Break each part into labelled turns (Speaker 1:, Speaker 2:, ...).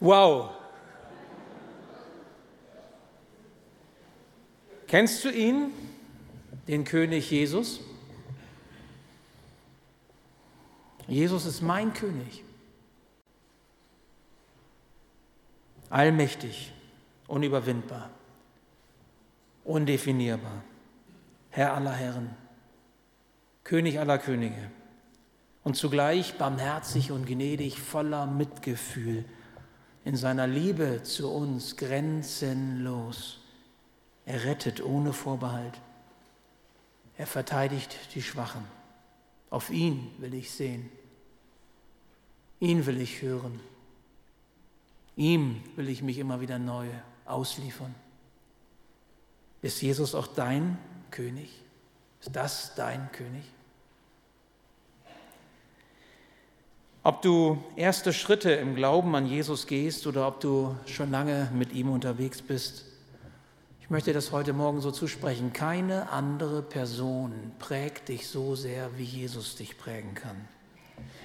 Speaker 1: Wow. Kennst du ihn, den König Jesus? Jesus ist mein König. Allmächtig, unüberwindbar, undefinierbar, Herr aller Herren, König aller Könige und zugleich barmherzig und gnädig, voller Mitgefühl, in seiner Liebe zu uns grenzenlos. Er rettet ohne Vorbehalt. Er verteidigt die Schwachen. Auf ihn will ich sehen. Ihn will ich hören. Ihm will ich mich immer wieder neu ausliefern. Ist Jesus auch dein König? Ist das dein König? Ob du erste Schritte im Glauben an Jesus gehst oder ob du schon lange mit ihm unterwegs bist, ich möchte das heute Morgen so zusprechen. Keine andere Person prägt dich so sehr, wie Jesus dich prägen kann.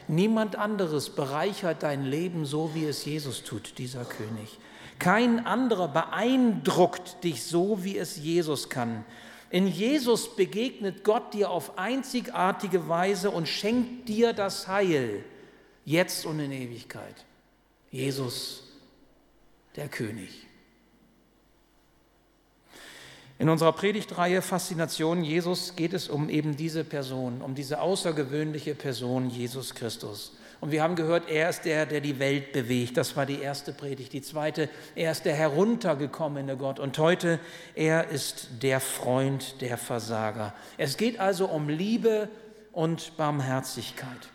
Speaker 1: Niemand anderes bereichert dein Leben so, wie es Jesus tut, dieser König. Kein anderer beeindruckt dich so, wie es Jesus kann. In Jesus begegnet Gott dir auf einzigartige Weise und schenkt dir das Heil, jetzt und in Ewigkeit. Jesus, der König. In unserer Predigtreihe Faszination Jesus geht es um eben diese Person, um diese außergewöhnliche Person Jesus Christus. Und wir haben gehört, er ist der, der die Welt bewegt. Das war die erste Predigt. Die zweite, er ist der heruntergekommene Gott. Und heute, er ist der Freund der Versager. Es geht also um Liebe und Barmherzigkeit.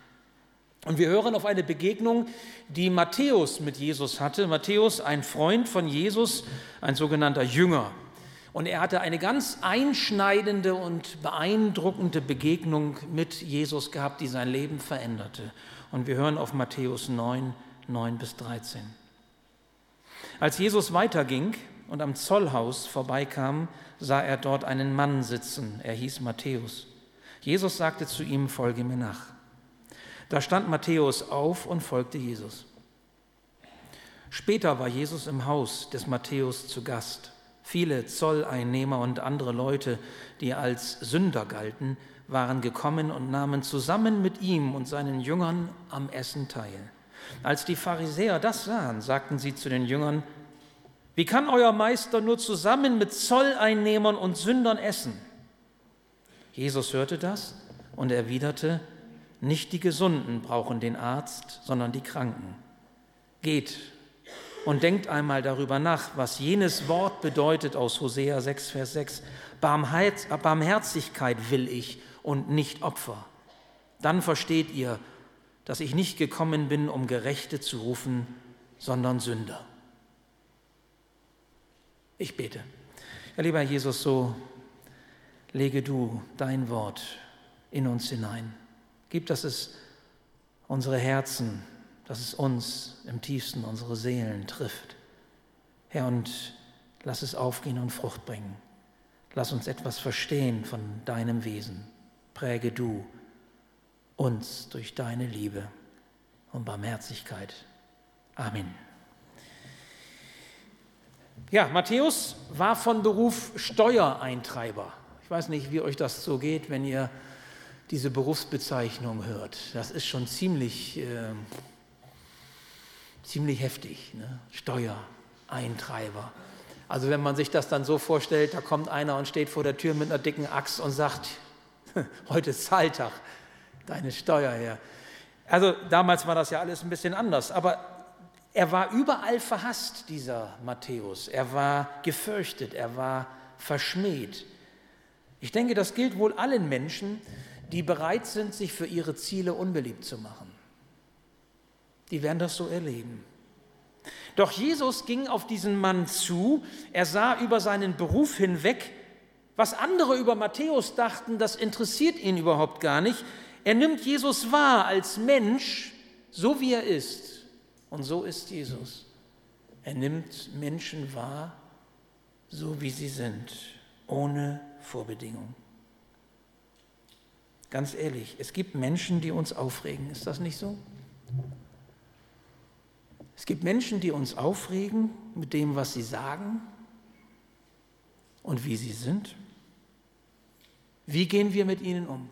Speaker 1: Und wir hören auf eine Begegnung, die Matthäus mit Jesus hatte. Matthäus, ein Freund von Jesus, ein sogenannter Jünger. Und er hatte eine ganz einschneidende und beeindruckende Begegnung mit Jesus gehabt, die sein Leben veränderte. Und wir hören auf Matthäus 9, 9 bis 13. Als Jesus weiterging und am Zollhaus vorbeikam, sah er dort einen Mann sitzen. Er hieß Matthäus. Jesus sagte zu ihm, folge mir nach. Da stand Matthäus auf und folgte Jesus. Später war Jesus im Haus des Matthäus zu Gast. Viele Zolleinnehmer und andere Leute, die als Sünder galten, waren gekommen und nahmen zusammen mit ihm und seinen Jüngern am Essen teil. Als die Pharisäer das sahen, sagten sie zu den Jüngern, wie kann euer Meister nur zusammen mit Zolleinnehmern und Sündern essen? Jesus hörte das und erwiderte, nicht die Gesunden brauchen den Arzt, sondern die Kranken. Geht und denkt einmal darüber nach, was jenes Wort bedeutet aus Hosea 6, Vers 6. Barmherzigkeit will ich und nicht Opfer. Dann versteht ihr, dass ich nicht gekommen bin, um Gerechte zu rufen, sondern Sünder. Ich bete. Ja, lieber Jesus, so lege du dein Wort in uns hinein. Gib, dass es unsere Herzen dass es uns im tiefsten unsere Seelen trifft. Herr, und lass es aufgehen und Frucht bringen. Lass uns etwas verstehen von deinem Wesen. Präge du uns durch deine Liebe und Barmherzigkeit. Amen. Ja, Matthäus war von Beruf Steuereintreiber. Ich weiß nicht, wie euch das so geht, wenn ihr diese Berufsbezeichnung hört. Das ist schon ziemlich äh, ziemlich heftig. Ne? Steuereintreiber. Also wenn man sich das dann so vorstellt, da kommt einer und steht vor der Tür mit einer dicken Axt und sagt, heute ist Zahltag, deine Steuer her. Also damals war das ja alles ein bisschen anders, aber er war überall verhasst, dieser Matthäus. Er war gefürchtet, er war verschmäht. Ich denke, das gilt wohl allen Menschen, die bereit sind, sich für ihre Ziele unbeliebt zu machen die werden das so erleben. Doch Jesus ging auf diesen Mann zu, er sah über seinen Beruf hinweg, was andere über Matthäus dachten, das interessiert ihn überhaupt gar nicht. Er nimmt Jesus wahr als Mensch, so wie er ist. Und so ist Jesus. Er nimmt Menschen wahr, so wie sie sind, ohne Vorbedingung. Ganz ehrlich, es gibt Menschen, die uns aufregen. Ist das nicht so? Es gibt Menschen, die uns aufregen mit dem, was sie sagen und wie sie sind. Wie gehen wir mit ihnen um?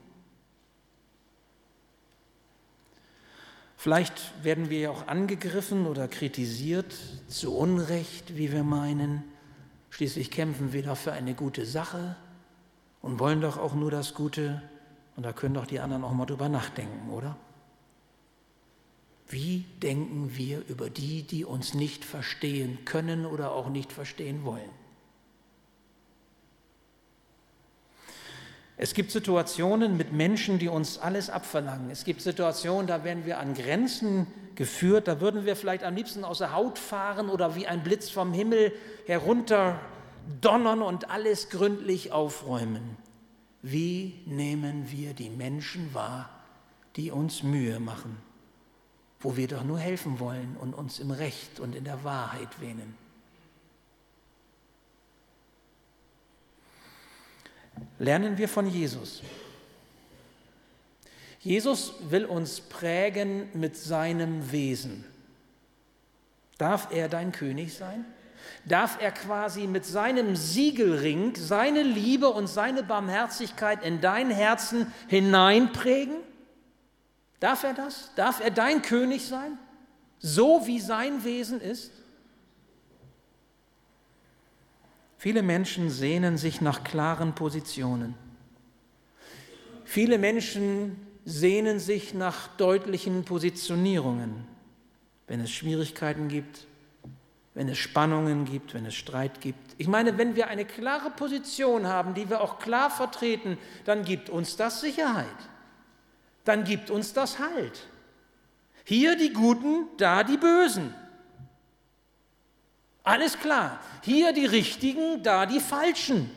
Speaker 1: Vielleicht werden wir ja auch angegriffen oder kritisiert, zu Unrecht, wie wir meinen. Schließlich kämpfen wir doch für eine gute Sache und wollen doch auch nur das Gute. Und da können doch die anderen auch mal drüber nachdenken, oder? Wie denken wir über die, die uns nicht verstehen können oder auch nicht verstehen wollen? Es gibt Situationen mit Menschen, die uns alles abverlangen. Es gibt Situationen, da werden wir an Grenzen geführt, da würden wir vielleicht am liebsten aus der Haut fahren oder wie ein Blitz vom Himmel herunter donnern und alles gründlich aufräumen. Wie nehmen wir die Menschen wahr, die uns Mühe machen, wo wir doch nur helfen wollen und uns im Recht und in der Wahrheit wähnen? lernen wir von Jesus. Jesus will uns prägen mit seinem Wesen. Darf er dein König sein? Darf er quasi mit seinem Siegelring seine Liebe und seine Barmherzigkeit in dein Herzen hineinprägen? Darf er das? Darf er dein König sein? So wie sein Wesen ist? Viele Menschen sehnen sich nach klaren Positionen. Viele Menschen sehnen sich nach deutlichen Positionierungen, wenn es Schwierigkeiten gibt, wenn es Spannungen gibt, wenn es Streit gibt. Ich meine, wenn wir eine klare Position haben, die wir auch klar vertreten, dann gibt uns das Sicherheit. Dann gibt uns das Halt. Hier die Guten, da die Bösen. Alles klar. Hier die Richtigen, da die Falschen.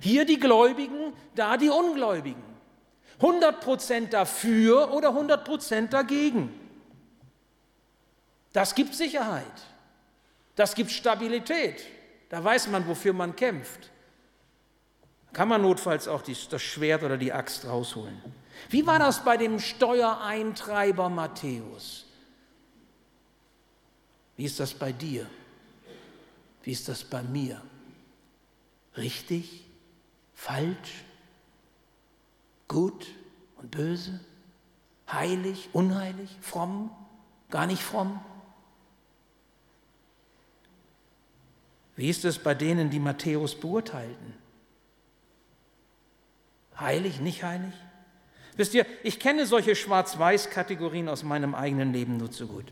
Speaker 1: Hier die Gläubigen, da die Ungläubigen. 100% dafür oder 100% dagegen. Das gibt Sicherheit. Das gibt Stabilität. Da weiß man, wofür man kämpft. Kann man notfalls auch das Schwert oder die Axt rausholen. Wie war das bei dem Steuereintreiber Matthäus? Wie ist das bei dir? Wie ist das bei mir? Richtig? Falsch? Gut und böse? Heilig? Unheilig? Fromm? Gar nicht fromm? Wie ist es bei denen, die Matthäus beurteilten? Heilig, nicht heilig? Wisst ihr, ich kenne solche Schwarz-Weiß-Kategorien aus meinem eigenen Leben nur zu gut.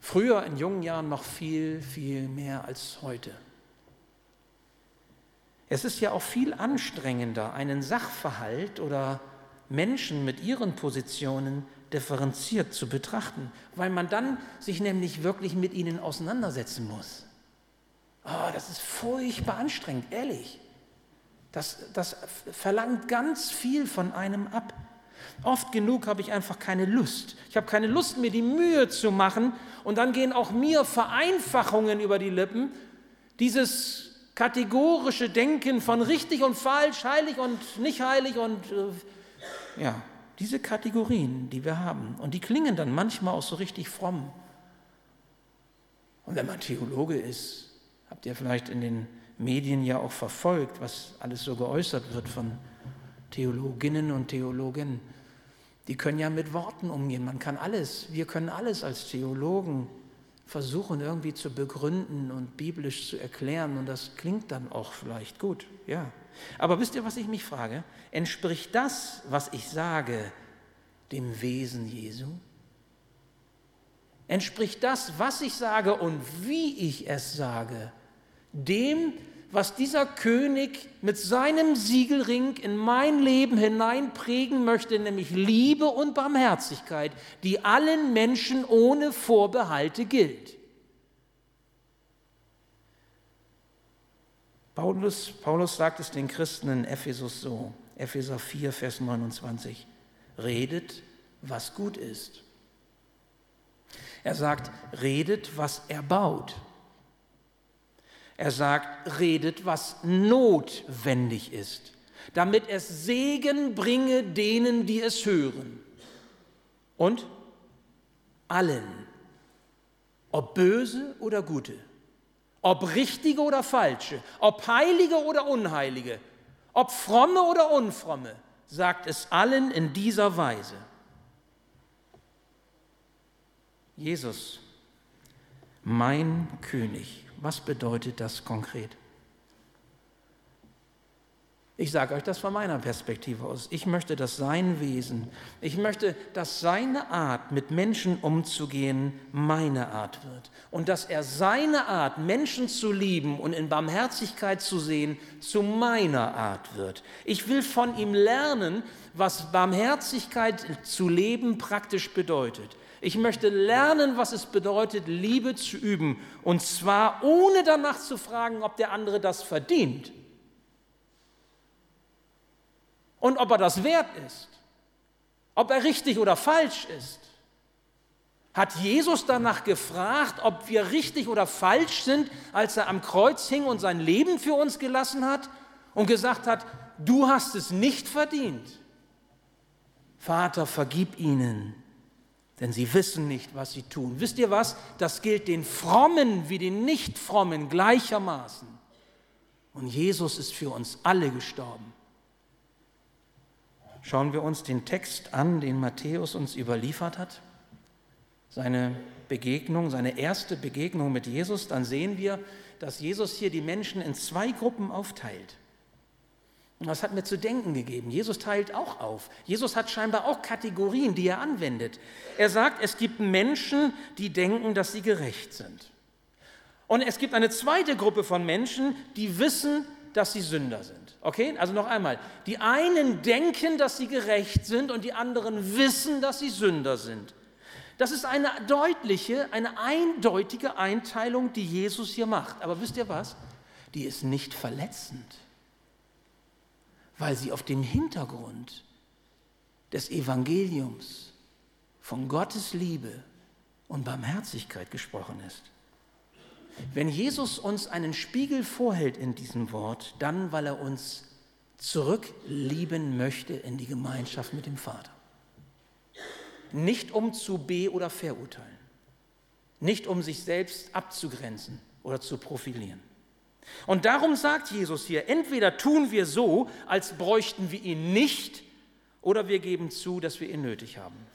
Speaker 1: Früher in jungen Jahren noch viel, viel mehr als heute. Es ist ja auch viel anstrengender, einen Sachverhalt oder Menschen mit ihren Positionen differenziert zu betrachten, weil man dann sich nämlich wirklich mit ihnen auseinandersetzen muss. Oh, das ist furchtbar anstrengend, ehrlich. Das, das verlangt ganz viel von einem ab. Oft genug habe ich einfach keine Lust. Ich habe keine Lust, mir die Mühe zu machen. Und dann gehen auch mir Vereinfachungen über die Lippen. Dieses kategorische Denken von richtig und falsch, heilig und nicht heilig und äh, ja, diese Kategorien, die wir haben. Und die klingen dann manchmal auch so richtig fromm. Und wenn man Theologe ist, habt ihr vielleicht in den Medien ja auch verfolgt, was alles so geäußert wird von Theologinnen und Theologen die können ja mit Worten umgehen. Man kann alles, wir können alles als Theologen versuchen irgendwie zu begründen und biblisch zu erklären und das klingt dann auch vielleicht gut, ja. Aber wisst ihr, was ich mich frage? Entspricht das, was ich sage, dem Wesen Jesu? Entspricht das, was ich sage und wie ich es sage, dem, was dieser König mit seinem Siegelring in mein Leben hineinprägen möchte, nämlich Liebe und Barmherzigkeit, die allen Menschen ohne Vorbehalte gilt. Paulus, Paulus sagt es den Christen in Ephesus so, Epheser 4, Vers 29, redet, was gut ist. Er sagt, redet, was er baut. Er sagt, redet, was notwendig ist, damit es Segen bringe denen, die es hören. Und allen, ob böse oder gute, ob richtige oder falsche, ob heilige oder unheilige, ob fromme oder unfromme, sagt es allen in dieser Weise. Jesus, mein König, was bedeutet das konkret? Ich sage euch das von meiner Perspektive aus. Ich möchte, dass sein Wesen, ich möchte, dass seine Art, mit Menschen umzugehen, meine Art wird. Und dass er seine Art, Menschen zu lieben und in Barmherzigkeit zu sehen, zu meiner Art wird. Ich will von ihm lernen, was Barmherzigkeit zu leben praktisch bedeutet. Ich möchte lernen, was es bedeutet, Liebe zu üben. Und zwar ohne danach zu fragen, ob der andere das verdient und ob er das wert ist, ob er richtig oder falsch ist. Hat Jesus danach gefragt, ob wir richtig oder falsch sind, als er am Kreuz hing und sein Leben für uns gelassen hat und gesagt hat, du hast es nicht verdient. Vater, vergib ihnen, denn sie wissen nicht, was sie tun. Wisst ihr was? Das gilt den Frommen wie den Nichtfrommen gleichermaßen. Und Jesus ist für uns alle gestorben. Schauen wir uns den Text an, den Matthäus uns überliefert hat, seine Begegnung, seine erste Begegnung mit Jesus, dann sehen wir, dass Jesus hier die Menschen in zwei Gruppen aufteilt. Und das hat mir zu denken gegeben. Jesus teilt auch auf. Jesus hat scheinbar auch Kategorien, die er anwendet. Er sagt, es gibt Menschen, die denken, dass sie gerecht sind. Und es gibt eine zweite Gruppe von Menschen, die wissen, dass sie Sünder sind. Okay, also noch einmal. Die einen denken, dass sie gerecht sind und die anderen wissen, dass sie Sünder sind. Das ist eine deutliche, eine eindeutige Einteilung, die Jesus hier macht. Aber wisst ihr was? Die ist nicht verletzend, weil sie auf dem Hintergrund des Evangeliums von Gottes Liebe und Barmherzigkeit gesprochen ist. Wenn Jesus uns einen Spiegel vorhält in diesem Wort, dann weil er uns zurücklieben möchte in die Gemeinschaft mit dem Vater. Nicht um zu be- oder verurteilen, nicht um sich selbst abzugrenzen oder zu profilieren. Und darum sagt Jesus hier, entweder tun wir so, als bräuchten wir ihn nicht, oder wir geben zu, dass wir ihn nötig haben.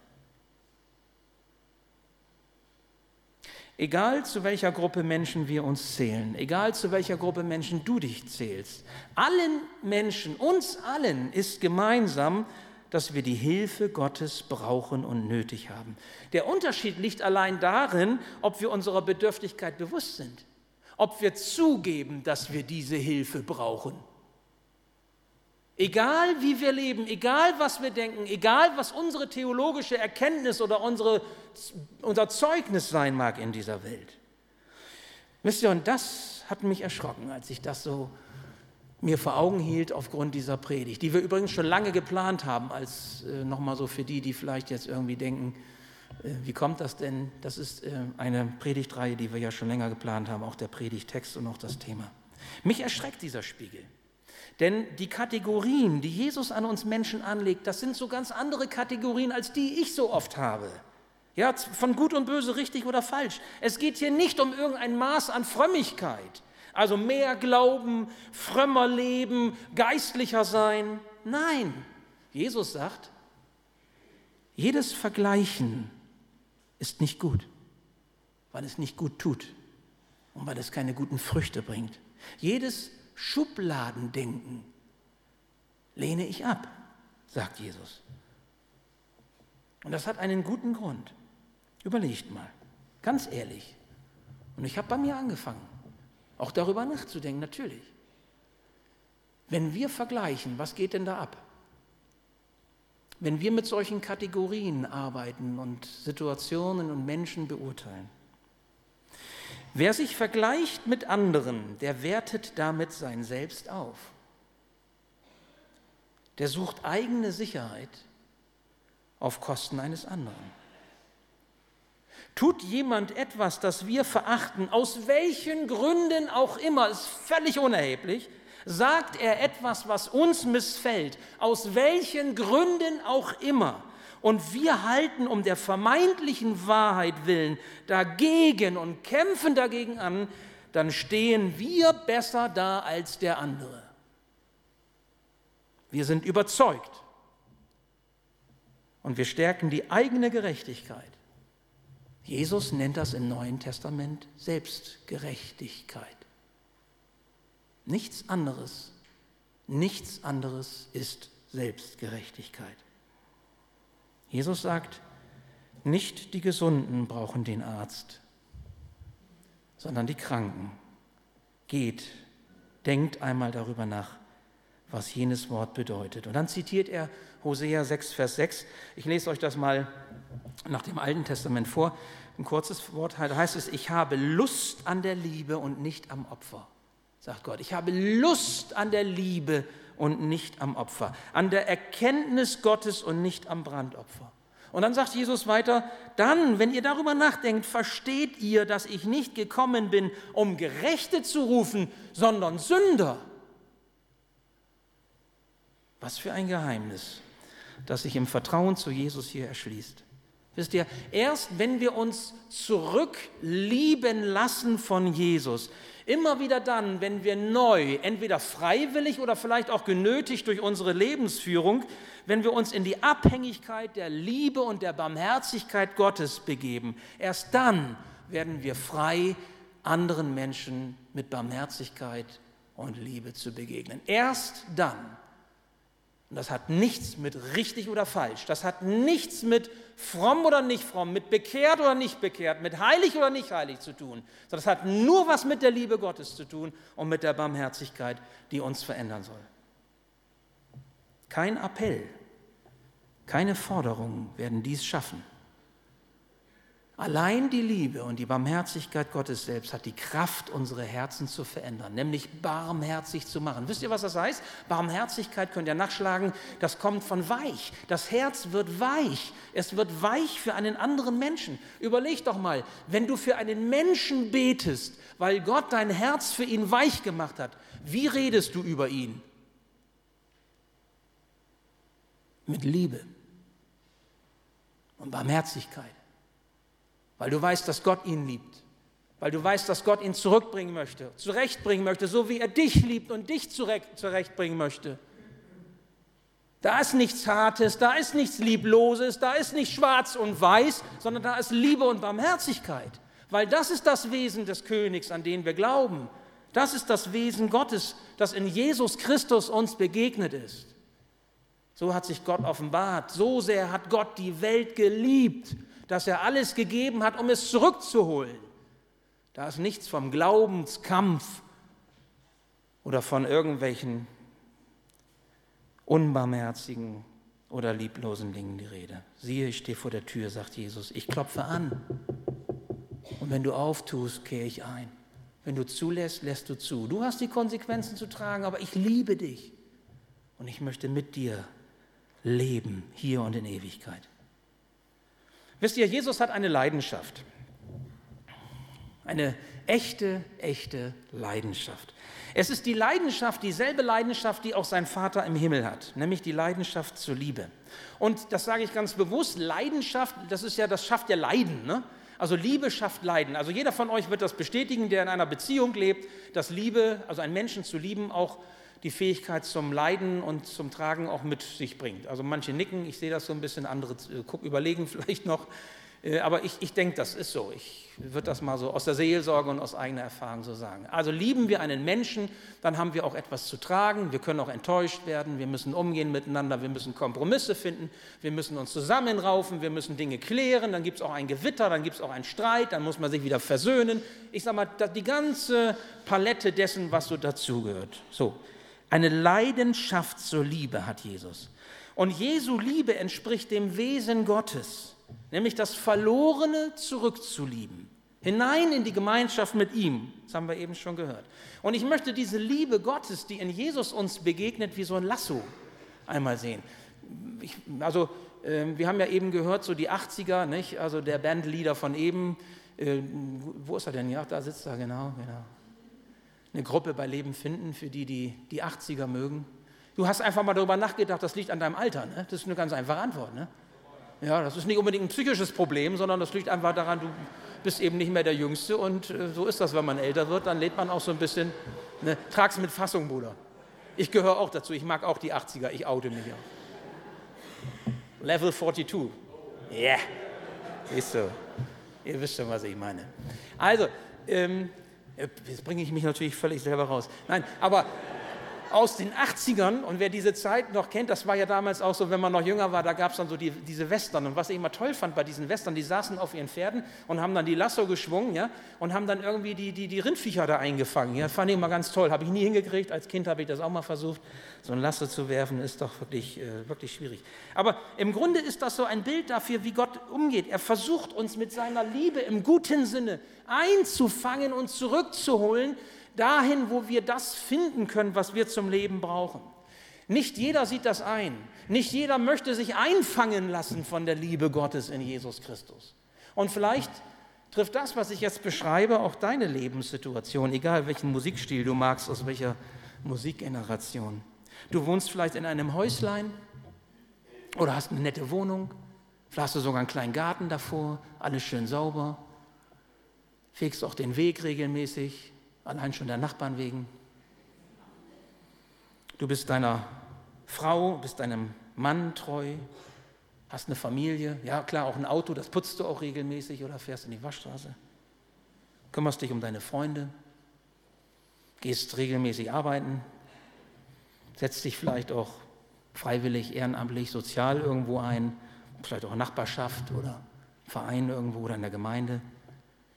Speaker 1: Egal zu welcher Gruppe Menschen wir uns zählen, egal zu welcher Gruppe Menschen du dich zählst, allen Menschen, uns allen ist gemeinsam, dass wir die Hilfe Gottes brauchen und nötig haben. Der Unterschied liegt allein darin, ob wir unserer Bedürftigkeit bewusst sind, ob wir zugeben, dass wir diese Hilfe brauchen Egal wie wir leben, egal was wir denken, egal was unsere theologische Erkenntnis oder unsere, unser Zeugnis sein mag in dieser Welt. Wisst ihr, und das hat mich erschrocken, als ich das so mir vor Augen hielt aufgrund dieser Predigt, die wir übrigens schon lange geplant haben, als äh, nochmal so für die, die vielleicht jetzt irgendwie denken, wie kommt das denn? Das ist äh, eine Predigtreihe, die wir ja schon länger geplant haben, auch der Predigtext und auch das Thema. Mich erschreckt dieser Spiegel. Denn die Kategorien, die Jesus an uns Menschen anlegt, das sind so ganz andere Kategorien, als die ich so oft habe. Ja, von gut und böse, richtig oder falsch. Es geht hier nicht um irgendein Maß an Frömmigkeit, also mehr Glauben, frömmer leben, geistlicher sein. Nein, Jesus sagt, jedes Vergleichen ist nicht gut, weil es nicht gut tut und weil es keine guten Früchte bringt. Jedes Schubladendenken lehne ich ab, sagt Jesus. Und das hat einen guten Grund. Überlegt mal, ganz ehrlich. Und ich habe bei mir angefangen, auch darüber nachzudenken, natürlich. Wenn wir vergleichen, was geht denn da ab? Wenn wir mit solchen Kategorien arbeiten und Situationen und Menschen beurteilen, Wer sich vergleicht mit anderen, der wertet damit sein Selbst auf. Der sucht eigene Sicherheit auf Kosten eines anderen. Tut jemand etwas, das wir verachten, aus welchen Gründen auch immer, ist völlig unerheblich, sagt er etwas, was uns missfällt, aus welchen Gründen auch immer, und wir halten um der vermeintlichen Wahrheit willen dagegen und kämpfen dagegen an, dann stehen wir besser da als der andere. Wir sind überzeugt und wir stärken die eigene Gerechtigkeit. Jesus nennt das im Neuen Testament Selbstgerechtigkeit. Nichts anderes, nichts anderes ist Selbstgerechtigkeit. Jesus sagt, nicht die Gesunden brauchen den Arzt, sondern die Kranken. Geht, denkt einmal darüber nach, was jenes Wort bedeutet. Und dann zitiert er Hosea 6, Vers 6. Ich lese euch das mal nach dem Alten Testament vor. Ein kurzes Wort heißt es, ich habe Lust an der Liebe und nicht am Opfer, sagt Gott. Ich habe Lust an der Liebe und nicht am Opfer, an der Erkenntnis Gottes und nicht am Brandopfer. Und dann sagt Jesus weiter, dann, wenn ihr darüber nachdenkt, versteht ihr, dass ich nicht gekommen bin, um Gerechte zu rufen, sondern Sünder. Was für ein Geheimnis, das sich im Vertrauen zu Jesus hier erschließt. Wisst ihr, erst wenn wir uns zurücklieben lassen von Jesus, immer wieder dann, wenn wir neu, entweder freiwillig oder vielleicht auch genötigt durch unsere Lebensführung, wenn wir uns in die Abhängigkeit der Liebe und der Barmherzigkeit Gottes begeben, erst dann werden wir frei, anderen Menschen mit Barmherzigkeit und Liebe zu begegnen. Erst dann und das hat nichts mit richtig oder falsch, das hat nichts mit fromm oder nicht fromm, mit bekehrt oder nicht bekehrt, mit heilig oder nicht heilig zu tun, sondern das hat nur was mit der Liebe Gottes zu tun und mit der Barmherzigkeit, die uns verändern soll. Kein Appell, keine Forderungen werden dies schaffen. Allein die Liebe und die Barmherzigkeit Gottes selbst hat die Kraft, unsere Herzen zu verändern, nämlich barmherzig zu machen. Wisst ihr, was das heißt? Barmherzigkeit könnt ihr nachschlagen, das kommt von weich. Das Herz wird weich. Es wird weich für einen anderen Menschen. Überleg doch mal, wenn du für einen Menschen betest, weil Gott dein Herz für ihn weich gemacht hat, wie redest du über ihn? Mit Liebe und Barmherzigkeit weil du weißt, dass Gott ihn liebt, weil du weißt, dass Gott ihn zurückbringen möchte, zurechtbringen möchte, so wie er dich liebt und dich zurechtbringen möchte. Da ist nichts Hartes, da ist nichts Liebloses, da ist nicht schwarz und weiß, sondern da ist Liebe und Barmherzigkeit, weil das ist das Wesen des Königs, an den wir glauben. Das ist das Wesen Gottes, das in Jesus Christus uns begegnet ist. So hat sich Gott offenbart, so sehr hat Gott die Welt geliebt, dass er alles gegeben hat, um es zurückzuholen. Da ist nichts vom Glaubenskampf oder von irgendwelchen unbarmherzigen oder lieblosen Dingen die Rede. Siehe, ich stehe vor der Tür, sagt Jesus, ich klopfe an. Und wenn du auftust, kehre ich ein. Wenn du zulässt, lässt du zu. Du hast die Konsequenzen zu tragen, aber ich liebe dich. Und ich möchte mit dir leben, hier und in Ewigkeit. Wisst ihr, Jesus hat eine Leidenschaft. Eine echte, echte Leidenschaft. Es ist die Leidenschaft, dieselbe Leidenschaft, die auch sein Vater im Himmel hat, nämlich die Leidenschaft zur Liebe. Und das sage ich ganz bewusst, Leidenschaft, das ist ja, das schafft ja Leiden. Ne? Also Liebe schafft Leiden. Also jeder von euch wird das bestätigen, der in einer Beziehung lebt, dass Liebe, also einen Menschen zu lieben, auch die Fähigkeit zum Leiden und zum Tragen auch mit sich bringt. Also manche nicken, ich sehe das so ein bisschen, andere äh, überlegen vielleicht noch. Äh, aber ich, ich denke, das ist so. Ich würde das mal so aus der Seelsorge und aus eigener Erfahrung so sagen. Also lieben wir einen Menschen, dann haben wir auch etwas zu tragen. Wir können auch enttäuscht werden. Wir müssen umgehen miteinander. Wir müssen Kompromisse finden. Wir müssen uns zusammenraufen. Wir müssen Dinge klären. Dann gibt es auch ein Gewitter. Dann gibt es auch einen Streit. Dann muss man sich wieder versöhnen. Ich sage mal, die ganze Palette dessen, was so dazugehört. So. Eine Leidenschaft zur Liebe hat Jesus. Und Jesu Liebe entspricht dem Wesen Gottes, nämlich das Verlorene zurückzulieben, hinein in die Gemeinschaft mit ihm. Das haben wir eben schon gehört. Und ich möchte diese Liebe Gottes, die in Jesus uns begegnet, wie so ein Lasso einmal sehen. Ich, also, äh, wir haben ja eben gehört, so die 80er, nicht? also der Bandleader von eben. Äh, wo ist er denn? Ja, da sitzt er, genau, genau eine Gruppe bei Leben finden, für die, die die 80er mögen? Du hast einfach mal darüber nachgedacht, das liegt an deinem Alter. Ne? Das ist eine ganz einfache Antwort. Ne? Ja, das ist nicht unbedingt ein psychisches Problem, sondern das liegt einfach daran, du bist eben nicht mehr der Jüngste und äh, so ist das, wenn man älter wird, dann lädt man auch so ein bisschen, ne, trag's mit Fassung, Bruder. Ich gehöre auch dazu, ich mag auch die 80er, ich oute mich auch. Level 42. Ja, yeah. siehst du, ihr wisst schon, was ich meine. Also, ähm, jetzt bringe ich mich natürlich völlig selber raus. Nein, aber aus den 80ern und wer diese Zeit noch kennt, das war ja damals auch so, wenn man noch jünger war, da gab es dann so die, diese Western und was ich immer toll fand bei diesen Western, die saßen auf ihren Pferden und haben dann die Lasso geschwungen ja, und haben dann irgendwie die, die, die Rindviecher da eingefangen. Ja, fand ich immer ganz toll, habe ich nie hingekriegt, als Kind habe ich das auch mal versucht, so ein Lasso zu werfen, ist doch wirklich, äh, wirklich schwierig. Aber im Grunde ist das so ein Bild dafür, wie Gott umgeht. Er versucht uns mit seiner Liebe im guten Sinne einzufangen und zurückzuholen dahin, wo wir das finden können, was wir zum Leben brauchen. Nicht jeder sieht das ein. Nicht jeder möchte sich einfangen lassen von der Liebe Gottes in Jesus Christus. Und vielleicht trifft das, was ich jetzt beschreibe, auch deine Lebenssituation, egal welchen Musikstil du magst, aus welcher Musikgeneration. Du wohnst vielleicht in einem Häuslein oder hast eine nette Wohnung, vielleicht hast du sogar einen kleinen Garten davor, alles schön sauber, fegst auch den Weg regelmäßig, allein schon der Nachbarn wegen. Du bist deiner Frau, bist deinem Mann treu, hast eine Familie, ja klar, auch ein Auto, das putzt du auch regelmäßig oder fährst in die Waschstraße. Kümmerst dich um deine Freunde, gehst regelmäßig arbeiten, setzt dich vielleicht auch freiwillig, ehrenamtlich, sozial irgendwo ein, vielleicht auch in Nachbarschaft oder Verein irgendwo oder in der Gemeinde.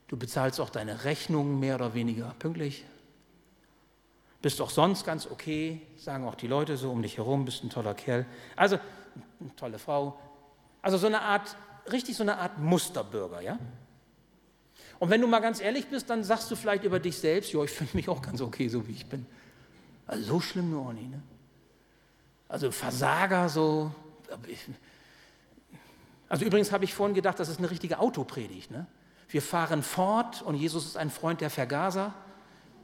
Speaker 1: Du bezahlst auch deine Rechnungen mehr oder weniger pünktlich. Bist auch sonst ganz okay, sagen auch die Leute so um dich herum, bist ein toller Kerl. Also, eine tolle Frau. Also so eine Art, richtig so eine Art Musterbürger, ja? Und wenn du mal ganz ehrlich bist, dann sagst du vielleicht über dich selbst, ja, ich finde mich auch ganz okay, so wie ich bin. Also so schlimm nur auch nicht, ne? Also Versager so. Also übrigens habe ich vorhin gedacht, das ist eine richtige Autopredigt, ne? Wir fahren fort und Jesus ist ein Freund der Vergaser,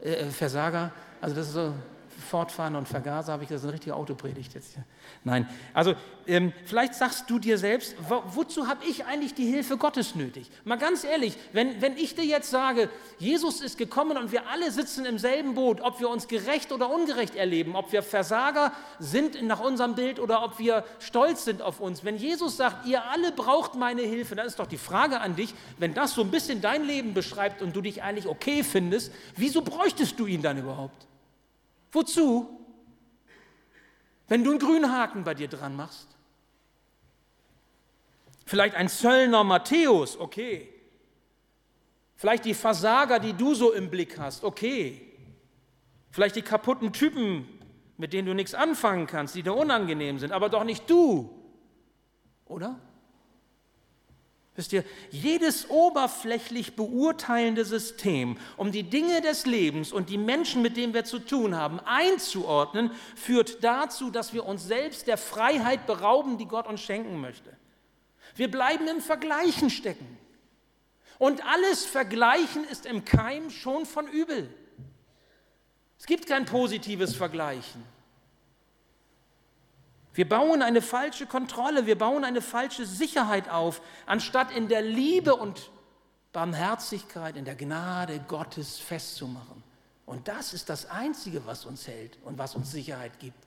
Speaker 1: äh, Versager. Also das ist so Fortfahren und Vergaser, habe ich das eine richtige Autopredigt jetzt hier. Nein, also ähm, vielleicht sagst du dir selbst, wo, wozu habe ich eigentlich die Hilfe Gottes nötig? Mal ganz ehrlich, wenn, wenn ich dir jetzt sage, Jesus ist gekommen und wir alle sitzen im selben Boot, ob wir uns gerecht oder ungerecht erleben, ob wir Versager sind nach unserem Bild oder ob wir stolz sind auf uns. Wenn Jesus sagt, ihr alle braucht meine Hilfe, dann ist doch die Frage an dich, wenn das so ein bisschen dein Leben beschreibt und du dich eigentlich okay findest, wieso bräuchtest du ihn dann überhaupt? Wozu? Wenn du einen grünen Haken bei dir dran machst. Vielleicht ein Zöllner Matthäus, okay. Vielleicht die Versager, die du so im Blick hast, okay. Vielleicht die kaputten Typen, mit denen du nichts anfangen kannst, die dir unangenehm sind, aber doch nicht du. Oder? Wisst ihr, jedes oberflächlich beurteilende System, um die Dinge des Lebens und die Menschen, mit denen wir zu tun haben, einzuordnen, führt dazu, dass wir uns selbst der Freiheit berauben, die Gott uns schenken möchte. Wir bleiben im Vergleichen stecken. Und alles Vergleichen ist im Keim schon von übel. Es gibt kein positives Vergleichen. Wir bauen eine falsche Kontrolle, wir bauen eine falsche Sicherheit auf, anstatt in der Liebe und Barmherzigkeit, in der Gnade Gottes festzumachen. Und das ist das Einzige, was uns hält und was uns Sicherheit gibt.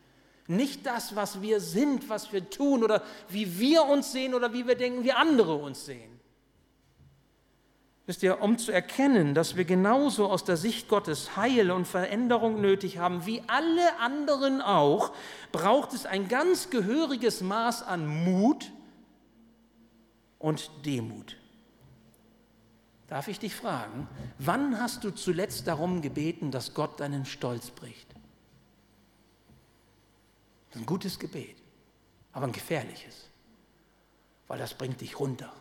Speaker 1: Nicht das, was wir sind, was wir tun oder wie wir uns sehen oder wie wir denken, wie andere uns sehen. Wisst ihr, um zu erkennen, dass wir genauso aus der Sicht Gottes Heil und Veränderung nötig haben, wie alle anderen auch, braucht es ein ganz gehöriges Maß an Mut und Demut. Darf ich dich fragen, wann hast du zuletzt darum gebeten, dass Gott deinen Stolz bricht? Das ist ein gutes Gebet, aber ein gefährliches, weil das bringt dich runter,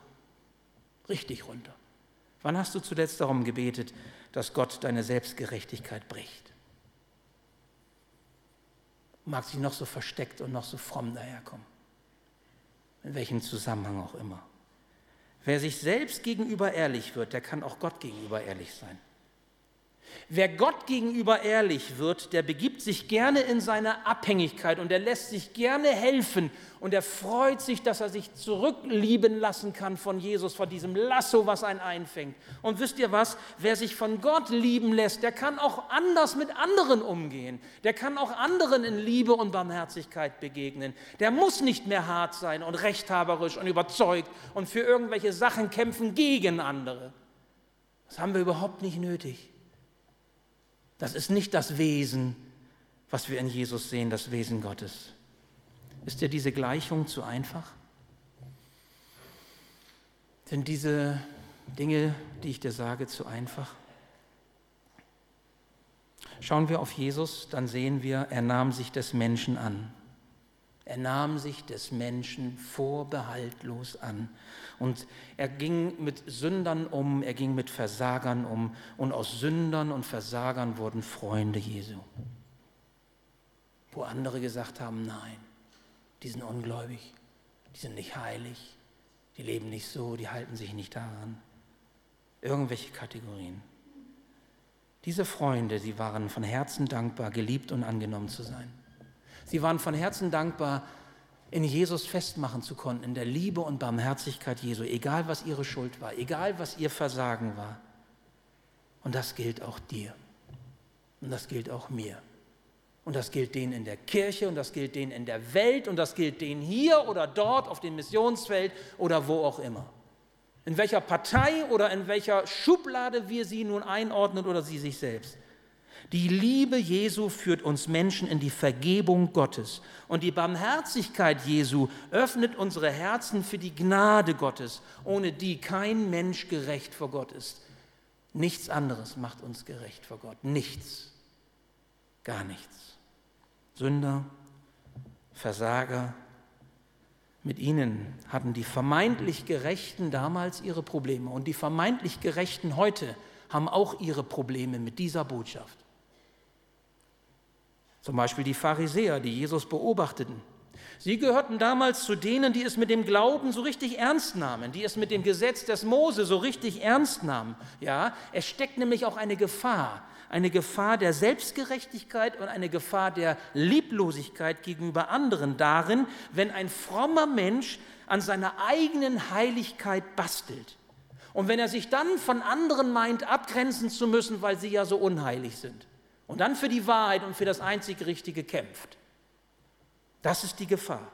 Speaker 1: richtig runter. Wann hast du zuletzt darum gebetet, dass Gott deine Selbstgerechtigkeit bricht? Mag sie noch so versteckt und noch so fromm daherkommen. In welchem Zusammenhang auch immer. Wer sich selbst gegenüber ehrlich wird, der kann auch Gott gegenüber ehrlich sein. Wer Gott gegenüber ehrlich wird, der begibt sich gerne in seine Abhängigkeit und er lässt sich gerne helfen und er freut sich, dass er sich zurücklieben lassen kann von Jesus, von diesem Lasso, was einen einfängt. Und wisst ihr was? Wer sich von Gott lieben lässt, der kann auch anders mit anderen umgehen. Der kann auch anderen in Liebe und Barmherzigkeit begegnen. Der muss nicht mehr hart sein und rechthaberisch und überzeugt und für irgendwelche Sachen kämpfen gegen andere. Das haben wir überhaupt nicht nötig. Das ist nicht das Wesen, was wir in Jesus sehen, das Wesen Gottes. Ist dir diese Gleichung zu einfach? Sind diese Dinge, die ich dir sage, zu einfach? Schauen wir auf Jesus, dann sehen wir, er nahm sich des Menschen an. Er nahm sich des Menschen vorbehaltlos an. Und er ging mit Sündern um, er ging mit Versagern um. Und aus Sündern und Versagern wurden Freunde Jesu. Wo andere gesagt haben, nein, die sind ungläubig, die sind nicht heilig, die leben nicht so, die halten sich nicht daran. Irgendwelche Kategorien. Diese Freunde, sie waren von Herzen dankbar, geliebt und angenommen zu sein. Sie waren von Herzen dankbar, in Jesus festmachen zu können, in der Liebe und Barmherzigkeit Jesu, egal was ihre Schuld war, egal was ihr Versagen war. Und das gilt auch dir. Und das gilt auch mir. Und das gilt denen in der Kirche und das gilt denen in der Welt und das gilt denen hier oder dort auf dem Missionsfeld oder wo auch immer. In welcher Partei oder in welcher Schublade wir sie nun einordnen oder sie sich selbst. Die Liebe Jesu führt uns Menschen in die Vergebung Gottes. Und die Barmherzigkeit Jesu öffnet unsere Herzen für die Gnade Gottes, ohne die kein Mensch gerecht vor Gott ist. Nichts anderes macht uns gerecht vor Gott. Nichts. Gar nichts. Sünder, Versager. Mit ihnen hatten die vermeintlich Gerechten damals ihre Probleme. Und die vermeintlich Gerechten heute haben auch ihre Probleme mit dieser Botschaft. Zum Beispiel die Pharisäer, die Jesus beobachteten. Sie gehörten damals zu denen, die es mit dem Glauben so richtig ernst nahmen, die es mit dem Gesetz des Mose so richtig ernst nahmen. Ja, es steckt nämlich auch eine Gefahr, eine Gefahr der Selbstgerechtigkeit und eine Gefahr der Lieblosigkeit gegenüber anderen darin, wenn ein frommer Mensch an seiner eigenen Heiligkeit bastelt. Und wenn er sich dann von anderen meint, abgrenzen zu müssen, weil sie ja so unheilig sind und dann für die Wahrheit und für das einzig Richtige kämpft. Das ist die Gefahr.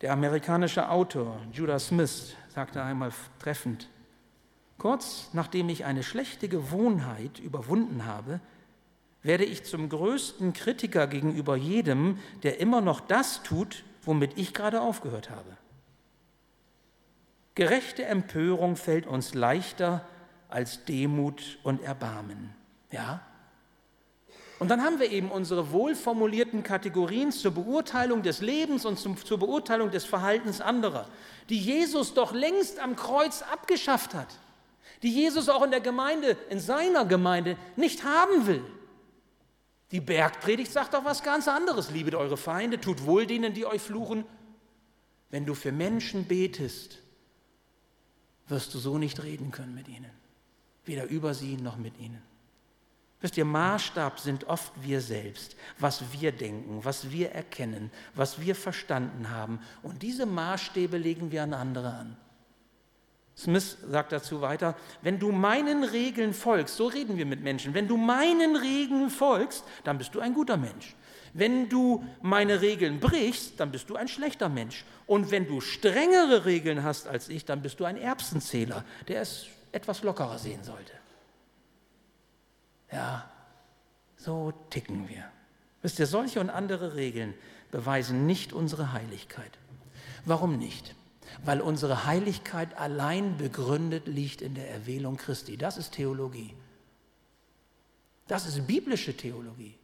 Speaker 1: Der amerikanische Autor Judah Smith sagte einmal treffend, kurz nachdem ich eine schlechte Gewohnheit überwunden habe, werde ich zum größten Kritiker gegenüber jedem, der immer noch das tut, womit ich gerade aufgehört habe. Gerechte Empörung fällt uns leichter als Demut und Erbarmen. Ja? Und dann haben wir eben unsere wohlformulierten Kategorien zur Beurteilung des Lebens und zum, zur Beurteilung des Verhaltens anderer, die Jesus doch längst am Kreuz abgeschafft hat, die Jesus auch in der Gemeinde, in seiner Gemeinde nicht haben will. Die Bergpredigt sagt doch was ganz anderes. Liebet eure Feinde, tut wohl denen, die euch fluchen. Wenn du für Menschen betest, wirst du so nicht reden können mit ihnen. Weder über sie noch mit ihnen. Wisst ihr, Maßstab sind oft wir selbst, was wir denken, was wir erkennen, was wir verstanden haben. Und diese Maßstäbe legen wir an andere an. Smith sagt dazu weiter, wenn du meinen Regeln folgst, so reden wir mit Menschen, wenn du meinen Regeln folgst, dann bist du ein guter Mensch. Wenn du meine Regeln brichst, dann bist du ein schlechter Mensch. Und wenn du strengere Regeln hast als ich, dann bist du ein Erbsenzähler, der es etwas lockerer sehen sollte. Ja, so ticken wir. Wisst ihr, solche und andere Regeln beweisen nicht unsere Heiligkeit. Warum nicht? Weil unsere Heiligkeit allein begründet liegt in der Erwählung Christi. Das ist Theologie. Das ist biblische Theologie.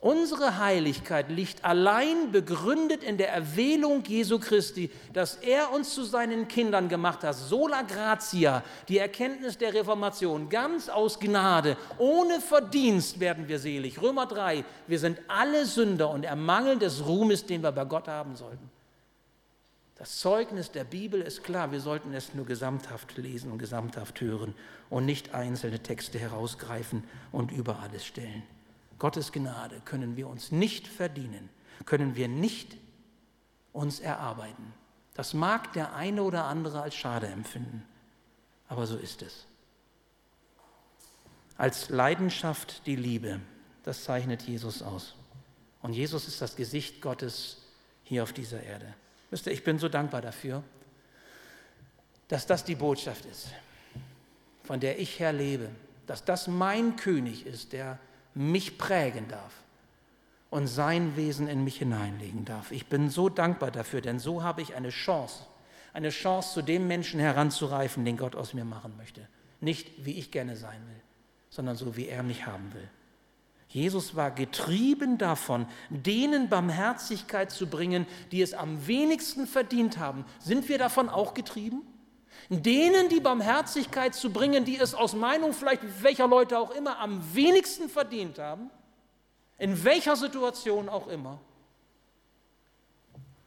Speaker 1: Unsere Heiligkeit liegt allein begründet in der Erwählung Jesu Christi, dass er uns zu seinen Kindern gemacht hat. Sola gratia, die Erkenntnis der Reformation, ganz aus Gnade, ohne Verdienst werden wir selig. Römer 3, wir sind alle Sünder und ermangeln des Ruhmes, den wir bei Gott haben sollten. Das Zeugnis der Bibel ist klar, wir sollten es nur gesamthaft lesen und gesamthaft hören und nicht einzelne Texte herausgreifen und über alles stellen. Gottes Gnade können wir uns nicht verdienen, können wir nicht uns erarbeiten. Das mag der eine oder andere als schade empfinden, aber so ist es. Als Leidenschaft die Liebe, das zeichnet Jesus aus. Und Jesus ist das Gesicht Gottes hier auf dieser Erde. Wisst ihr, ich bin so dankbar dafür, dass das die Botschaft ist, von der ich her lebe, dass das mein König ist, der mich prägen darf und sein Wesen in mich hineinlegen darf. Ich bin so dankbar dafür, denn so habe ich eine Chance, eine Chance, zu dem Menschen heranzureifen, den Gott aus mir machen möchte. Nicht wie ich gerne sein will, sondern so wie er mich haben will. Jesus war getrieben davon, denen Barmherzigkeit zu bringen, die es am wenigsten verdient haben. Sind wir davon auch getrieben? Denen die Barmherzigkeit zu bringen, die es aus Meinung vielleicht welcher Leute auch immer am wenigsten verdient haben, in welcher Situation auch immer.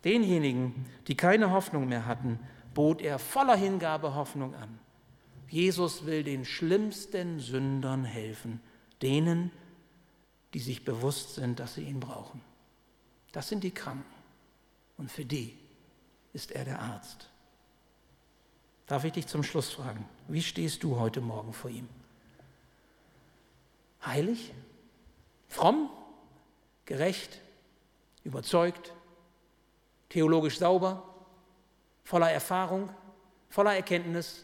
Speaker 1: Denjenigen, die keine Hoffnung mehr hatten, bot er voller Hingabe Hoffnung an. Jesus will den schlimmsten Sündern helfen, denen, die sich bewusst sind, dass sie ihn brauchen. Das sind die Kranken. Und für die ist er der Arzt. Darf ich dich zum Schluss fragen, wie stehst du heute Morgen vor ihm? Heilig? Fromm? Gerecht? Überzeugt? Theologisch sauber? Voller Erfahrung? Voller Erkenntnis?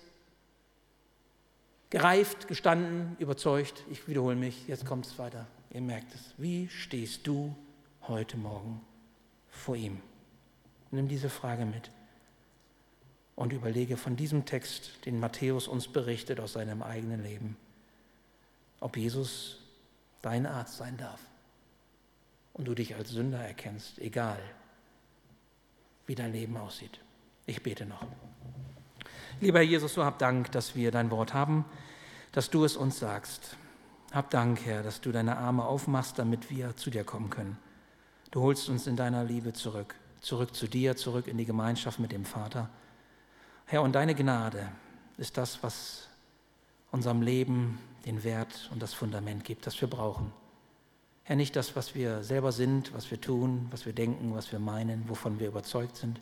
Speaker 1: Gereift, gestanden, überzeugt? Ich wiederhole mich, jetzt kommt es weiter. Ihr merkt es. Wie stehst du heute Morgen vor ihm? Nimm diese Frage mit und überlege von diesem Text, den Matthäus uns berichtet aus seinem eigenen Leben, ob Jesus dein Arzt sein darf und du dich als Sünder erkennst, egal wie dein Leben aussieht. Ich bete noch. Lieber Jesus, so hab Dank, dass wir dein Wort haben, dass du es uns sagst. Hab Dank, Herr, dass du deine Arme aufmachst, damit wir zu dir kommen können. Du holst uns in deiner Liebe zurück, zurück zu dir, zurück in die Gemeinschaft mit dem Vater. Herr, und deine Gnade ist das, was unserem Leben den Wert und das Fundament gibt, das wir brauchen. Herr, nicht das, was wir selber sind, was wir tun, was wir denken, was wir meinen, wovon wir überzeugt sind.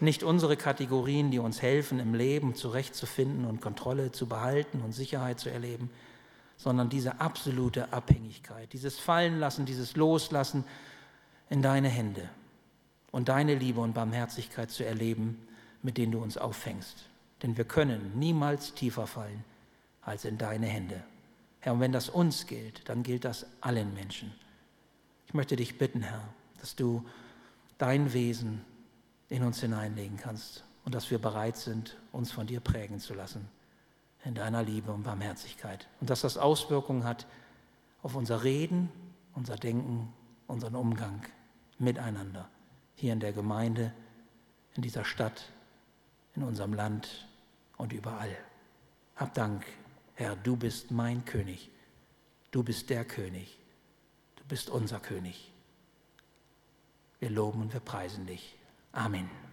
Speaker 1: Nicht unsere Kategorien, die uns helfen, im Leben zurechtzufinden und Kontrolle zu behalten und Sicherheit zu erleben, sondern diese absolute Abhängigkeit, dieses Fallenlassen, dieses Loslassen in deine Hände und deine Liebe und Barmherzigkeit zu erleben, mit denen du uns auffängst. Denn wir können niemals tiefer fallen als in deine Hände. Herr, und wenn das uns gilt, dann gilt das allen Menschen. Ich möchte dich bitten, Herr, dass du dein Wesen in uns hineinlegen kannst und dass wir bereit sind, uns von dir prägen zu lassen in deiner Liebe und Barmherzigkeit. Und dass das Auswirkungen hat auf unser Reden, unser Denken, unseren Umgang miteinander. Hier in der Gemeinde, in dieser Stadt, in unserem Land und überall. Hab Dank, Herr, du bist mein König. Du bist der König. Du bist unser König. Wir loben und wir preisen dich. Amen.